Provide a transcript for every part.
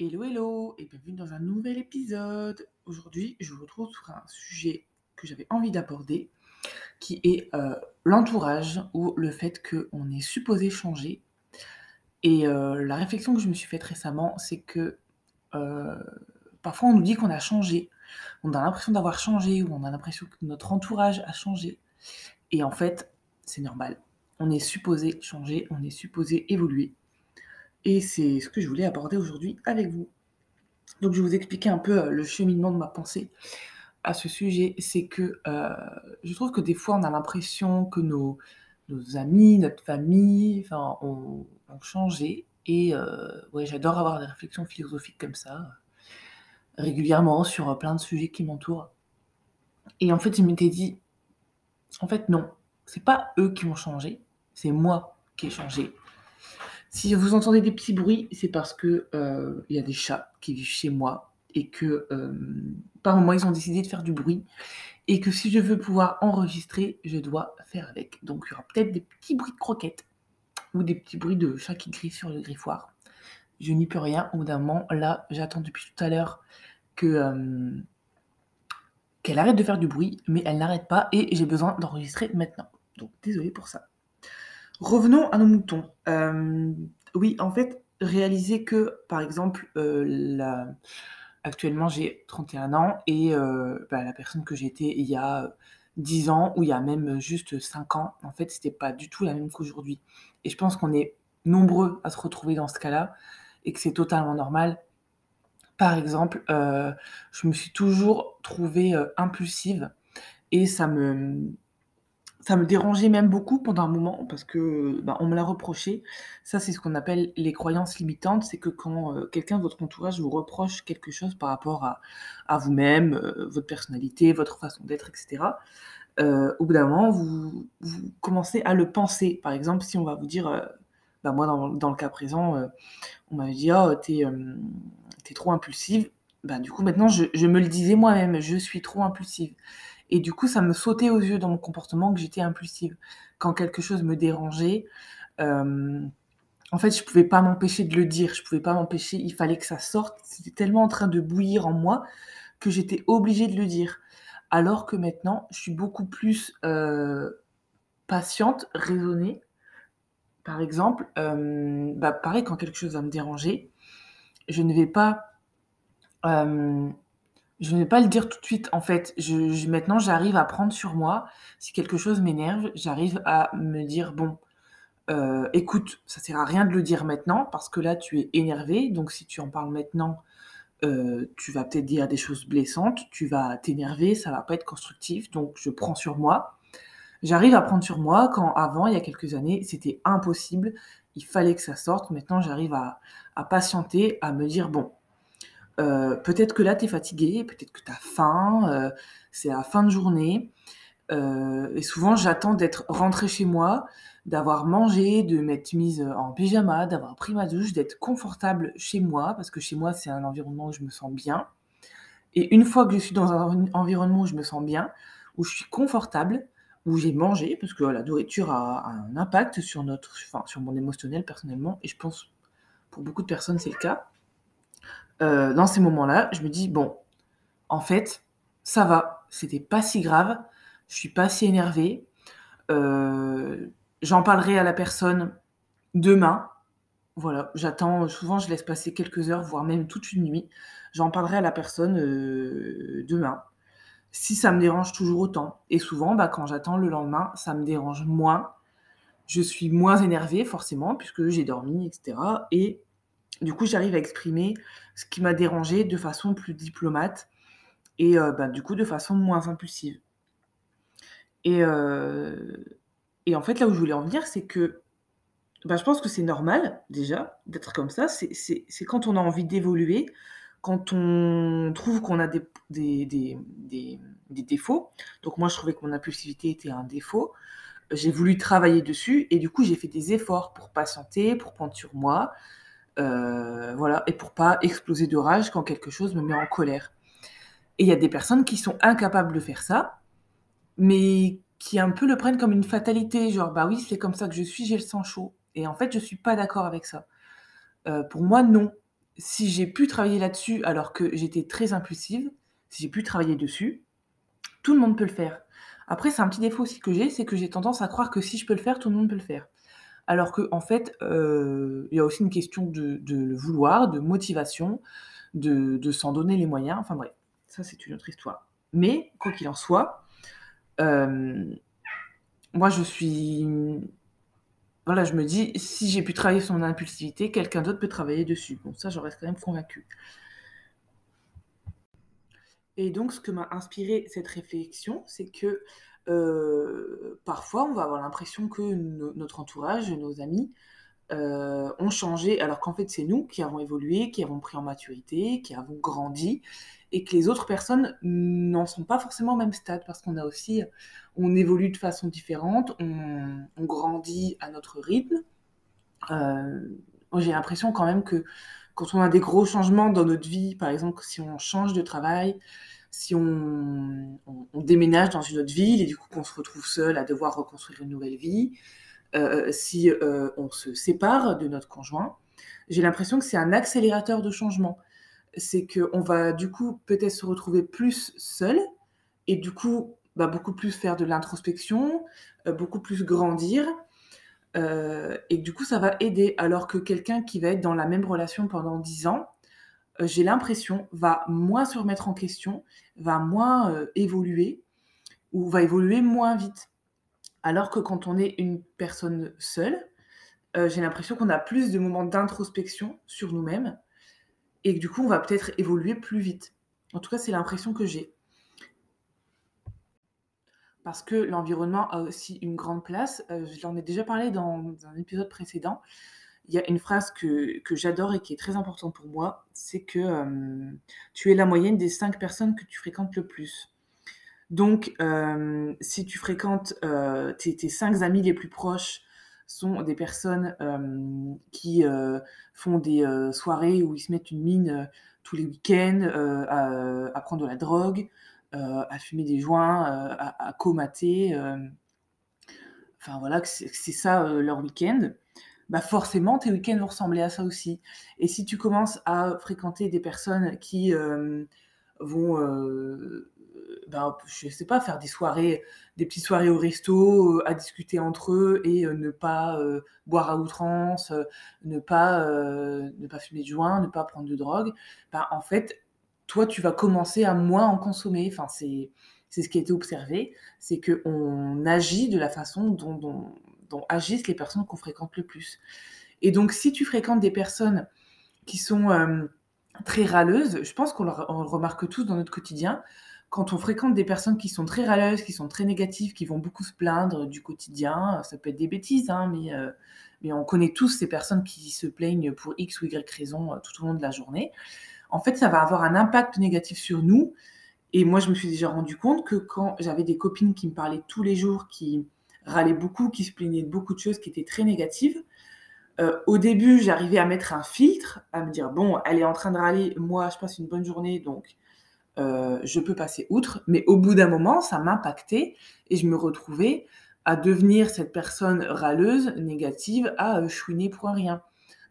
Hello, hello, et bienvenue dans un nouvel épisode. Aujourd'hui, je vous retrouve sur un sujet que j'avais envie d'aborder, qui est euh, l'entourage ou le fait qu'on est supposé changer. Et euh, la réflexion que je me suis faite récemment, c'est que euh, parfois on nous dit qu'on a changé, on a l'impression d'avoir changé, ou on a l'impression que notre entourage a changé. Et en fait, c'est normal. On est supposé changer, on est supposé évoluer. Et c'est ce que je voulais aborder aujourd'hui avec vous. Donc je vais vous expliquer un peu euh, le cheminement de ma pensée à ce sujet. C'est que euh, je trouve que des fois on a l'impression que nos, amis, notre famille, enfin, ont, changé. Et euh, ouais, j'adore avoir des réflexions philosophiques comme ça, régulièrement sur plein de sujets qui m'entourent. Et en fait, je m'étais dit, en fait, non, c'est pas eux qui ont changé, c'est moi qui ai changé. Si vous entendez des petits bruits, c'est parce que euh, il y a des chats qui vivent chez moi et que euh, par moment ils ont décidé de faire du bruit et que si je veux pouvoir enregistrer, je dois faire avec. Donc il y aura peut-être des petits bruits de croquettes ou des petits bruits de chats qui griffent sur le griffoir. Je n'y peux rien. Au bout d'un moment, là, j'attends depuis tout à l'heure euh, qu'elle arrête de faire du bruit, mais elle n'arrête pas et j'ai besoin d'enregistrer maintenant. Donc désolé pour ça. Revenons à nos moutons. Euh, oui, en fait, réaliser que, par exemple, euh, actuellement j'ai 31 ans et euh, bah, la personne que j'étais il y a 10 ans ou il y a même juste 5 ans, en fait, c'était pas du tout la même qu'aujourd'hui. Et je pense qu'on est nombreux à se retrouver dans ce cas-là et que c'est totalement normal. Par exemple, je me suis toujours trouvée impulsive et ça me, ça me dérangeait même beaucoup pendant un moment parce que, bah, on me l'a reproché. Ça, c'est ce qu'on appelle les croyances limitantes. C'est que quand, heu, quelqu'un de votre entourage vous reproche quelque chose par rapport à vous-même, heu, votre personnalité, votre façon d'être et cetera, heu, au bout d'un moment, vous commencez à le penser. Par exemple, si on va vous dire, bah, moi dans le cas présent, on m'avait dit: «Oh, tu es, hem, tu es trop impulsive». Bah, du coup, maintenant je me le disais moi-même: «Je suis trop impulsive». Et du coup, ça me sautait aux yeux dans mon comportement que j'étais impulsive. Quand quelque chose me dérangeait, hem, en fait, je pouvais pas m'empêcher de le dire, je pouvais pas m'empêcher, il fallait que ça sorte. C'était tellement en train de bouillir en moi que j'étais obligée de le dire. Alors que maintenant, je suis beaucoup plus, heu, patiente, raisonnée. Par exemple, hem, bah, pareil, quand quelque chose va me déranger, je ne vais pas, Je ne vais pas le dire tout de suite, en fait. Maintenant, j'arrive à prendre sur moi. Si quelque chose m'énerve, j'arrive à me dire: «Bon, heu, écoute, ça sert à rien de le dire maintenant parce que là, tu es énervé, donc si tu en parles maintenant, heu, tu vas peut-être dire des choses blessantes, tu vas t'énerver, ça va pas être constructif, donc je prends sur moi». J'arrive à prendre sur moi quand avant, il y a quelques années, c'était impossible. Il fallait que ça sorte. Maintenant, j'arrive à patienter, à me dire: «Bon, Heu, peut-être que là, tu es fatigué, peut-être que tu as faim, heu, c'est la fin de journée, heu et souvent j'attends d'être rentrée chez moi, d'avoir mangé, de m'être mise, en pyjama, d'avoir pris ma douche, d'être confortable chez moi, parce que chez moi, c'est un environnement où je me sens bien et une fois que je suis dans un environnement où je me sens bien, où je suis confortable, où j'ai mangé, parce que la nourriture a a un impact sur notre enfin, sur mon émotionnel personnellement et je pense pour beaucoup de personnes, c'est le cas. Heu, dans ces moments-là, je me dis: «Bon, en fait, ça va, c'était pas si grave, je suis pas si énervée, heu, j'en parlerai à la personne demain». Voilà, j'attends. Souvent je laisse passer quelques heures, voire même toute une nuit. J'en parlerai à la personne, heu, demain, si ça me dérange toujours autant. Et souvent, bah, quand j'attends le lendemain, ça me dérange moins. Je suis moins énervée forcément puisque j'ai dormi et cetera. Et du coup, j'arrive à exprimer ce qui m'a dérangée de façon plus diplomate et heu, bah, du coup, de façon moins impulsive et heu et en fait, là où je voulais en venir, c'est que, bah, je pense que c'est normal déjà d'être comme ça. C'est quand on a envie d'évoluer, quand on trouve qu'on a des des défauts. Donc moi, je trouvais que mon impulsivité était un défaut. J'ai voulu travailler dessus et du coup, j'ai fait des efforts pour patienter, pour prendre sur moi, heu, voilà et pour pas exploser de rage quand quelque chose me met en colère. Et il y a des personnes qui sont incapables de faire ça, mais qui un peu le prennent comme une fatalité, genre: «Bah oui, c'est comme ça que je suis, j'ai le sang chaud» et en fait, je suis pas d'accord avec ça. Heu, pour moi, non. si j'ai pu travailler là-dessus alors que j'étais très impulsive, si j'ai pu travailler dessus, tout le monde peut le faire. Après, c'est un petit défaut aussi que j'ai, c'est que j'ai tendance à croire que si je peux le faire, tout le monde peut le faire. Alors qu'en en fait, euh, il y a aussi une question de, vouloir, de motivation, de, s'en donner les moyens. Enfin bref, ça c'est une autre histoire. Mais, quoi qu'il en soit, euh, moi je suis voilà, je me dis, si j'ai pu travailler sur mon impulsivité, quelqu'un d'autre peut travailler dessus. Bon, ça, j'en reste quand même convaincue. Et donc, ce que m'a inspiré cette réflexion, c'est que euh, parfois, on va avoir l'impression que notre entourage, nos amis, euh, ont changé, alors qu'en fait, c'est nous qui avons évolué, qui avons pris en maturité, qui avons grandi, et que les autres personnes n'en sont pas forcément au même stade, parce qu'on a aussi, on évolue de façon différente, on, grandit à notre rythme. Euh, j'ai l'impression quand même que quand on a des gros changements dans notre vie, par exemple, si on change de travail, si on, déménage dans une autre ville et du coup qu'on se retrouve seul à devoir reconstruire une nouvelle vie, euh, si euh, on se sépare de notre conjoint, j'ai l'impression que c'est un accélérateur de changement. C'est qu'on va du coup peut-être se retrouver plus seul et du coup bah, beaucoup plus faire de l'introspection, euh, beaucoup plus grandir. et du coup, ça va aider. Alors que quelqu'un qui va être dans la même relation pendant 10 ans, j'ai l'impression, va moins se remettre en question, va moins évoluer ou va évoluer moins vite. Alors que quand on est une personne seule, euh, j'ai l'impression qu'on a plus de moments d'introspection sur nous-mêmes et que du coup, on va peut-être évoluer plus vite. En tout cas, c'est l'impression que j'ai. Parce que l'environnement a aussi une grande place. Euh, je l'en ai déjà parlé dans, un épisode précédent. Il y a une phrase que, j'adore et qui est très importante pour moi, c'est que euh, tu es la moyenne des cinq personnes que tu fréquentes le plus. Donc, euh, si tu fréquentes euh, tes, cinq amis les plus proches, sont des personnes qui font des soirées où ils se mettent une mine tous les week-ends, à, prendre de la drogue, à fumer des joints, à, comater. enfin voilà, c'est ça leur week-end. Bah forcément, tes week-ends vont ressembler à ça aussi. Et si tu commences à fréquenter des personnes qui vont ben, je sais pas, faire des soirées, des petites soirées au resto, euh, à discuter entre eux et euh, ne pas euh, boire à outrance, ne pas, ne pas fumer de joint, ne pas prendre de drogue, ben, en fait, toi, tu vas commencer à moins en consommer. Enfin, c'est, c'est ce qui a été observé, c'est qu'on agit de la façon dont, agissent les personnes qu'on fréquente le plus. Et donc, si tu fréquentes des personnes qui sont très râleuses, je pense qu'on le remarque tous dans notre quotidien, quand on fréquente des personnes qui sont très râleuses, qui sont très négatives, qui vont beaucoup se plaindre du quotidien, ça peut être des bêtises, hein, mais, euh, mais on connaît tous ces personnes qui se plaignent pour X ou Y raison euh, tout au long de la journée. En fait, ça va avoir un impact négatif sur nous. Et moi, je me suis déjà rendu compte que quand j'avais des copines qui me parlaient tous les jours, qui râlaient beaucoup, qui se plaignaient de beaucoup de choses qui étaient très négatives, euh, au début, j'arrivais à mettre un filtre, à me dire, bon, elle est en train de râler, moi, je passe une bonne journée, donc euh, je peux passer outre, mais au bout d'un moment, ça m'impactait et je me retrouvais à devenir cette personne râleuse, négative, à euh, chouiner pour rien.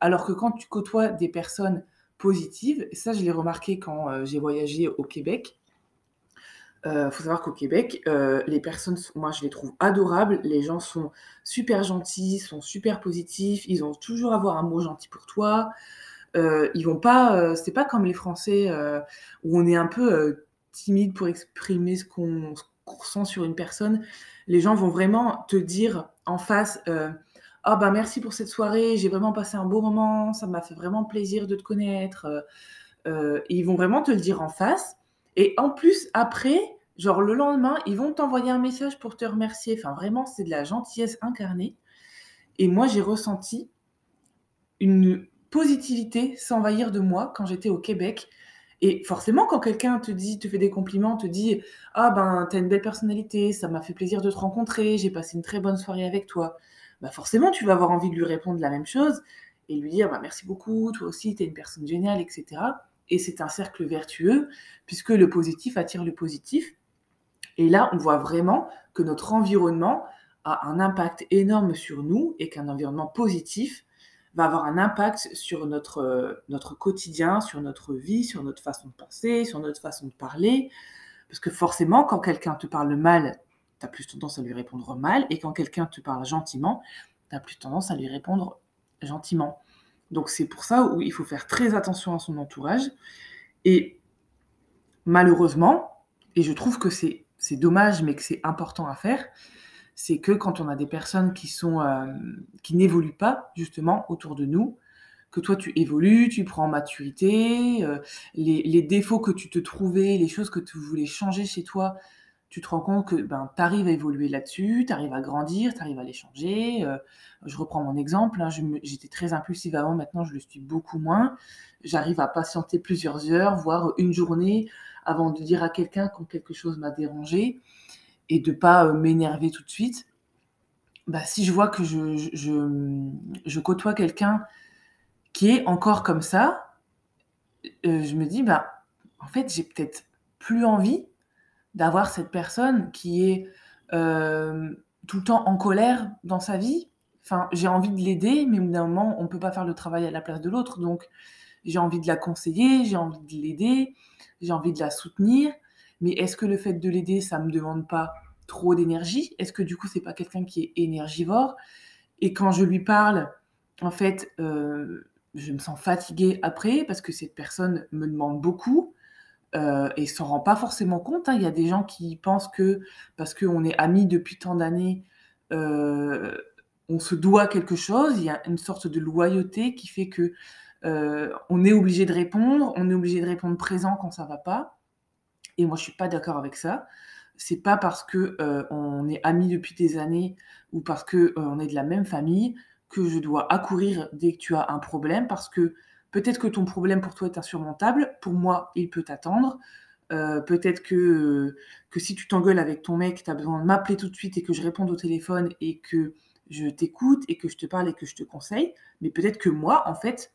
Alors que quand tu côtoies des personnes positives, ça je l'ai remarqué quand j'ai voyagé au Québec, il faut savoir qu'au Québec, les personnes, moi je les trouve adorables, les gens sont super gentils, sont super positifs, ils ont toujours avoir un mot gentil pour toi, euh, ils vont pas, euh, c'est pas comme les Français euh, où on est un peu timide pour exprimer ce qu'on ressent sur une personne. Les gens vont vraiment te dire en face, ah bah merci pour cette soirée, j'ai vraiment passé un beau moment, ça m'a fait vraiment plaisir de te connaître. ils vont vraiment te le dire en face. Et en plus, après, genre le lendemain, ils vont t'envoyer un message pour te remercier. Enfin, vraiment, c'est de la gentillesse incarnée. Et moi, j'ai ressenti une positivité s'envahir de moi quand j'étais au Québec. Et forcément, quand quelqu'un te dit, te fait des compliments, te dit Ah ben, t'as une belle personnalité, ça m'a fait plaisir de te rencontrer, j'ai passé une très bonne soirée avec toi, bah forcément, tu vas avoir envie de lui répondre la même chose et lui dire bah, Merci beaucoup, toi aussi, t'es une personne géniale, etc. Et c'est un cercle vertueux, puisque le positif attire le positif. Et là, on voit vraiment que notre environnement a un impact énorme sur nous et qu'un environnement positif va avoir un impact sur notre, notre quotidien, sur notre vie, sur notre façon de penser, sur notre façon de parler. Parce que forcément, quand quelqu'un te parle mal, tu as plus tendance à lui répondre mal, et quand quelqu'un te parle gentiment, tu as plus tendance à lui répondre gentiment. Donc c'est pour ça où il faut faire très attention à son entourage. Et malheureusement, et je trouve que c'est, c'est dommage, mais que c'est important à faire, c'est que quand on a des personnes qui, sont, euh, qui n'évoluent pas justement autour de nous, que toi tu évolues, tu prends en maturité, euh, les, défauts que tu te trouvais, les choses que tu voulais changer chez toi, tu te rends compte que ben, tu arrives à évoluer là-dessus, tu arrives à grandir, tu arrives à les changer. Euh, je reprends mon exemple, hein, j'étais très impulsive avant, maintenant je le suis beaucoup moins. J'arrive à patienter plusieurs heures, voire une journée, avant de dire à quelqu'un quand quelque chose m'a dérangé et de pas euh, m'énerver tout de suite. Bah, si je vois que je, je, je côtoie quelqu'un qui est encore comme ça, euh, je me dis, bah, en fait, j'ai peut-être plus envie d'avoir cette personne qui est euh, tout le temps en colère dans sa vie. Enfin, j'ai envie de l'aider, mais au bout d'un moment, on ne peut pas faire le travail à la place de l'autre. Donc, j'ai envie de la conseiller, j'ai envie de l'aider, j'ai envie de la soutenir. Mais est-ce que le fait de l'aider, ça ne me demande pas trop d'énergie? Est-ce que du coup, c'est pas quelqu'un qui est énergivore? Et quand je lui parle, en fait, euh, je me sens fatiguée après parce que cette personne me demande beaucoup euh, et s'en rend pas forcément compte. Hein. Il y a des gens qui pensent que parce qu'on est amis depuis tant d'années, euh, on se doit quelque chose. Il y a une sorte de loyauté qui fait que on est obligé de répondre, on est obligé de répondre présent quand ça va pas. Et moi, je suis pas d'accord avec ça. C'est pas parce que euh, on est amis depuis des années ou parce que on est de la même famille que je dois accourir dès que tu as un problème parce que Peut-être que ton problème pour toi est insurmontable. Pour moi, il peut t'attendre. Euh, peut-être que, que si tu t'engueules avec ton mec, tu as besoin de m'appeler tout de suite et que je réponde au téléphone et que je t'écoute et que je te parle et que je te conseille. Mais peut-être que moi, en fait,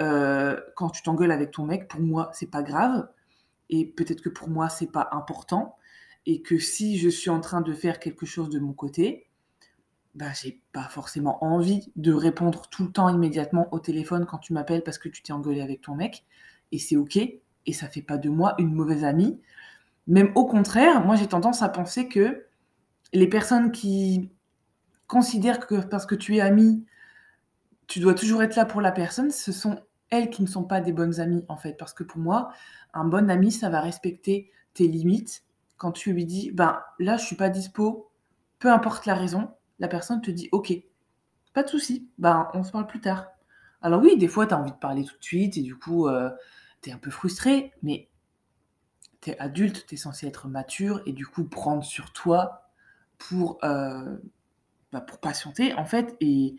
euh, quand tu t'engueules avec ton mec, pour moi, c'est pas grave. Et peut-être que pour moi, c'est pas important. Et que si je suis en train de faire quelque chose de mon côté, bah, j'ai pas forcément envie de répondre tout le temps immédiatement au téléphone quand tu m'appelles parce que tu t'es engueulé avec ton mec. Et c'est OK. Et ça fait pas de moi une mauvaise amie. Même au contraire, moi j'ai tendance à penser que les personnes qui considèrent que parce que tu es ami, tu dois toujours être là pour la personne, ce sont elles qui ne sont pas des bonnes amies en fait. Parce que pour moi, un bon ami, ça va respecter tes limites. Quand tu lui dis, ben là, je suis pas dispo, peu importe la raison, la personne te dit OK, pas de souci, ben, on se parle plus tard. Alors oui, des fois, tu as envie de parler tout de suite et du coup, euh, tu es un peu frustré, mais tu es adulte, tu es censé être mature et du coup prendre sur toi pour, euh, bah, pour patienter en fait et,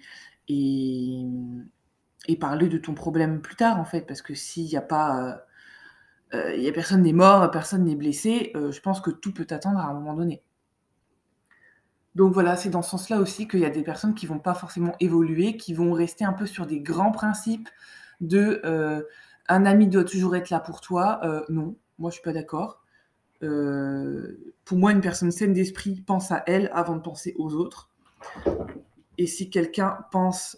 et, parler de ton problème plus tard en fait, parce que s'il n'y a pas... Euh, il y a personne n'est mort, personne n'est blessé, je pense que tout peut attendre à un moment donné. Donc voilà, c'est dans ce sens-là aussi qu'il y a des personnes qui vont pas forcément évoluer, qui vont rester un peu sur des grands principes de euh, un ami doit toujours être là pour toi. Euh, non, moi je suis pas d'accord. Euh, pour moi, une personne saine d'esprit pense à elle avant de penser aux autres. Et si quelqu'un pense,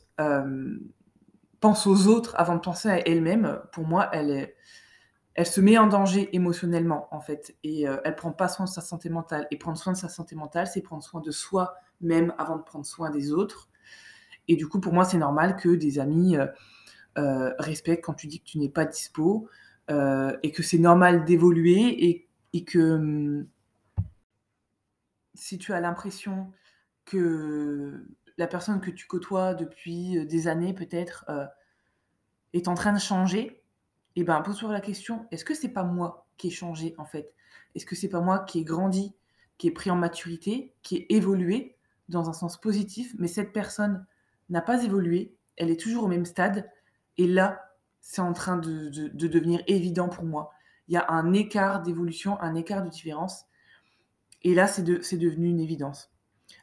pense aux autres avant de penser à elle-même, pour moi, elle se met en danger émotionnellement, en fait, et euh, elle prend pas soin de sa santé mentale. Et prendre soin de sa santé mentale, c'est prendre soin de soi-même avant de prendre soin des autres. Et du coup, pour moi, c'est normal que des amis euh, euh, respectent quand tu dis que tu n'es pas dispo, et que c'est normal d'évoluer, et, et, que hum, si tu as l'impression que la personne que tu côtoies depuis des années, peut-être, est en train de changer, et ben pose-toi la question, est-ce que c'est pas moi qui ai changé en fait? Est-ce que c'est pas moi qui ai grandi, qui ai pris en maturité, qui ai évolué dans un sens positif, mais cette personne n'a pas évolué, elle est toujours au même stade, et là, c'est en train de, devenir évident pour moi. Il y a un écart d'évolution, un écart de différence, et là, c'est devenu une évidence.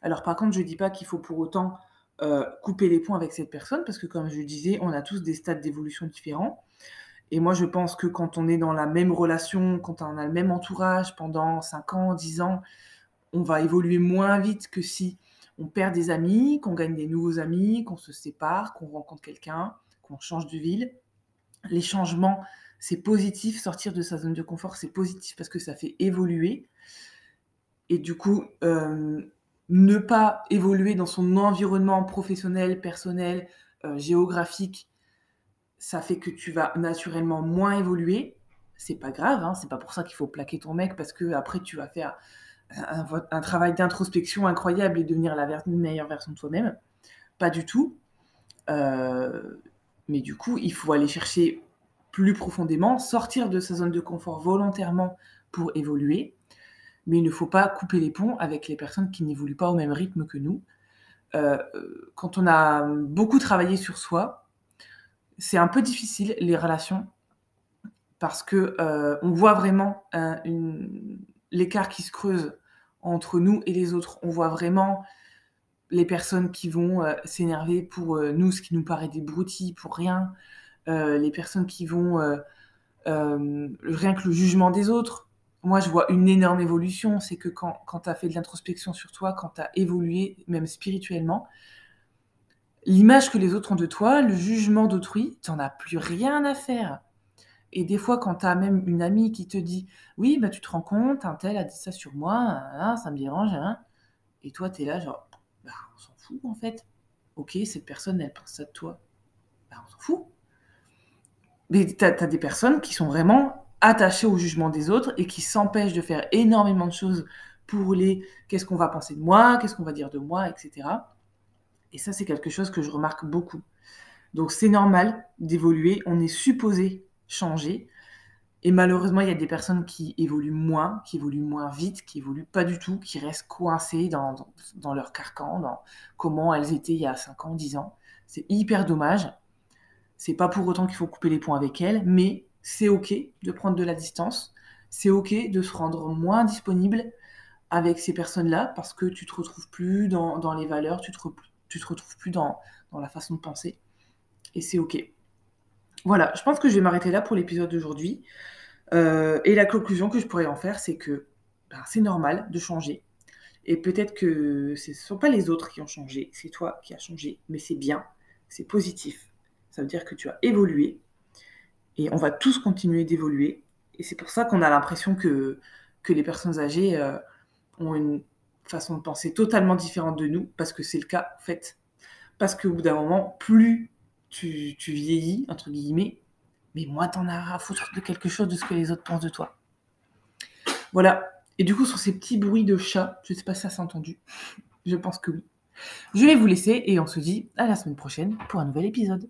Alors par contre, je ne dis pas qu'il faut pour autant euh, couper les ponts avec cette personne, parce que comme je le disais, on a tous des stades d'évolution différents. Et moi, je pense que quand on est dans la même relation, quand on a le même entourage pendant 5 ans, 10 ans, on va évoluer moins vite que si on perd des amis, qu'on gagne des nouveaux amis, qu'on se sépare, qu'on rencontre quelqu'un, qu'on change de ville. Les changements, c'est positif. Sortir de sa zone de confort, c'est positif parce que ça fait évoluer. Et du coup, euh, ne pas évoluer dans son environnement professionnel, personnel, euh, géographique, ça fait que tu vas naturellement moins évoluer. C'est pas grave, hein, c'est pas pour ça qu'il faut plaquer ton mec parce que après tu vas faire un, travail d'introspection incroyable et devenir la meilleure version de toi-même. Pas du tout. Euh, mais du coup, il faut aller chercher plus profondément, sortir de sa zone de confort volontairement pour évoluer. Mais il ne faut pas couper les ponts avec les personnes qui n'évoluent pas au même rythme que nous. Euh, quand on a beaucoup travaillé sur soi, c'est un peu difficile les relations parce que euh, on voit vraiment l'écart qui se creuse entre nous et les autres. On voit vraiment les personnes qui vont euh, s'énerver pour euh, nous, ce qui nous paraît des pour rien, euh, les personnes qui vont rien que le jugement des autres. Moi, je vois une énorme évolution, c'est que quand, quand tu as fait de l'introspection sur toi, quand tu as évolué, même spirituellement, l'image que les autres ont de toi, le jugement d'autrui, tu n'en as plus rien à faire. Et des fois, quand tu as même une amie qui te dit Oui, bah, tu te rends compte, un tel a dit ça sur moi, ça me dérange. Hein. Et toi, tu es là, genre, bah, on s'en fout en fait. Ok, cette personne, elle pense ça de toi. Bah, on s'en fout. Mais tu as, des personnes qui sont vraiment attachées au jugement des autres et qui s'empêchent de faire énormément de choses pour les qu'est-ce qu'on va penser de moi, qu'est-ce qu'on va dire de moi, etc. Et ça, c'est quelque chose que je remarque beaucoup. Donc c'est normal d'évoluer, on est supposé changer. Et malheureusement, il y a des personnes qui évoluent moins, qui évoluent moins vite, qui évoluent pas du tout, qui restent coincées dans, dans, leur carcan, dans comment elles étaient il y a 5 ans, 10 ans. C'est hyper dommage. C'est pas pour autant qu'il faut couper les ponts avec elles, mais c'est ok de prendre de la distance. C'est ok de se rendre moins disponible avec ces personnes-là parce que tu te retrouves plus dans, dans les valeurs, tu te, te retrouves plus dans, dans la façon de penser. Et c'est ok. Voilà, je pense que je vais m'arrêter là pour l'épisode d'aujourd'hui. Euh, et la conclusion que je pourrais en faire, c'est que ben, c'est normal de changer. Et peut-être que ce ne sont pas les autres qui ont changé, c'est toi qui as changé, mais c'est bien, c'est positif. Ça veut dire que tu as évolué. Et on va tous continuer d'évoluer. Et c'est pour ça qu'on a l'impression que, les personnes âgées euh, ont une façon de penser totalement différente de nous, parce que c'est le cas, en fait. Parce qu'au bout d'un moment, plus tu, vieillis, entre guillemets, mais moins t'en as à foutre de quelque chose de ce que les autres pensent de toi. Voilà. Et du coup, sur ces petits bruits de chat, je ne sais pas si ça s'est entendu. Je pense que oui. Je vais vous laisser et on se dit à la semaine prochaine pour un nouvel épisode.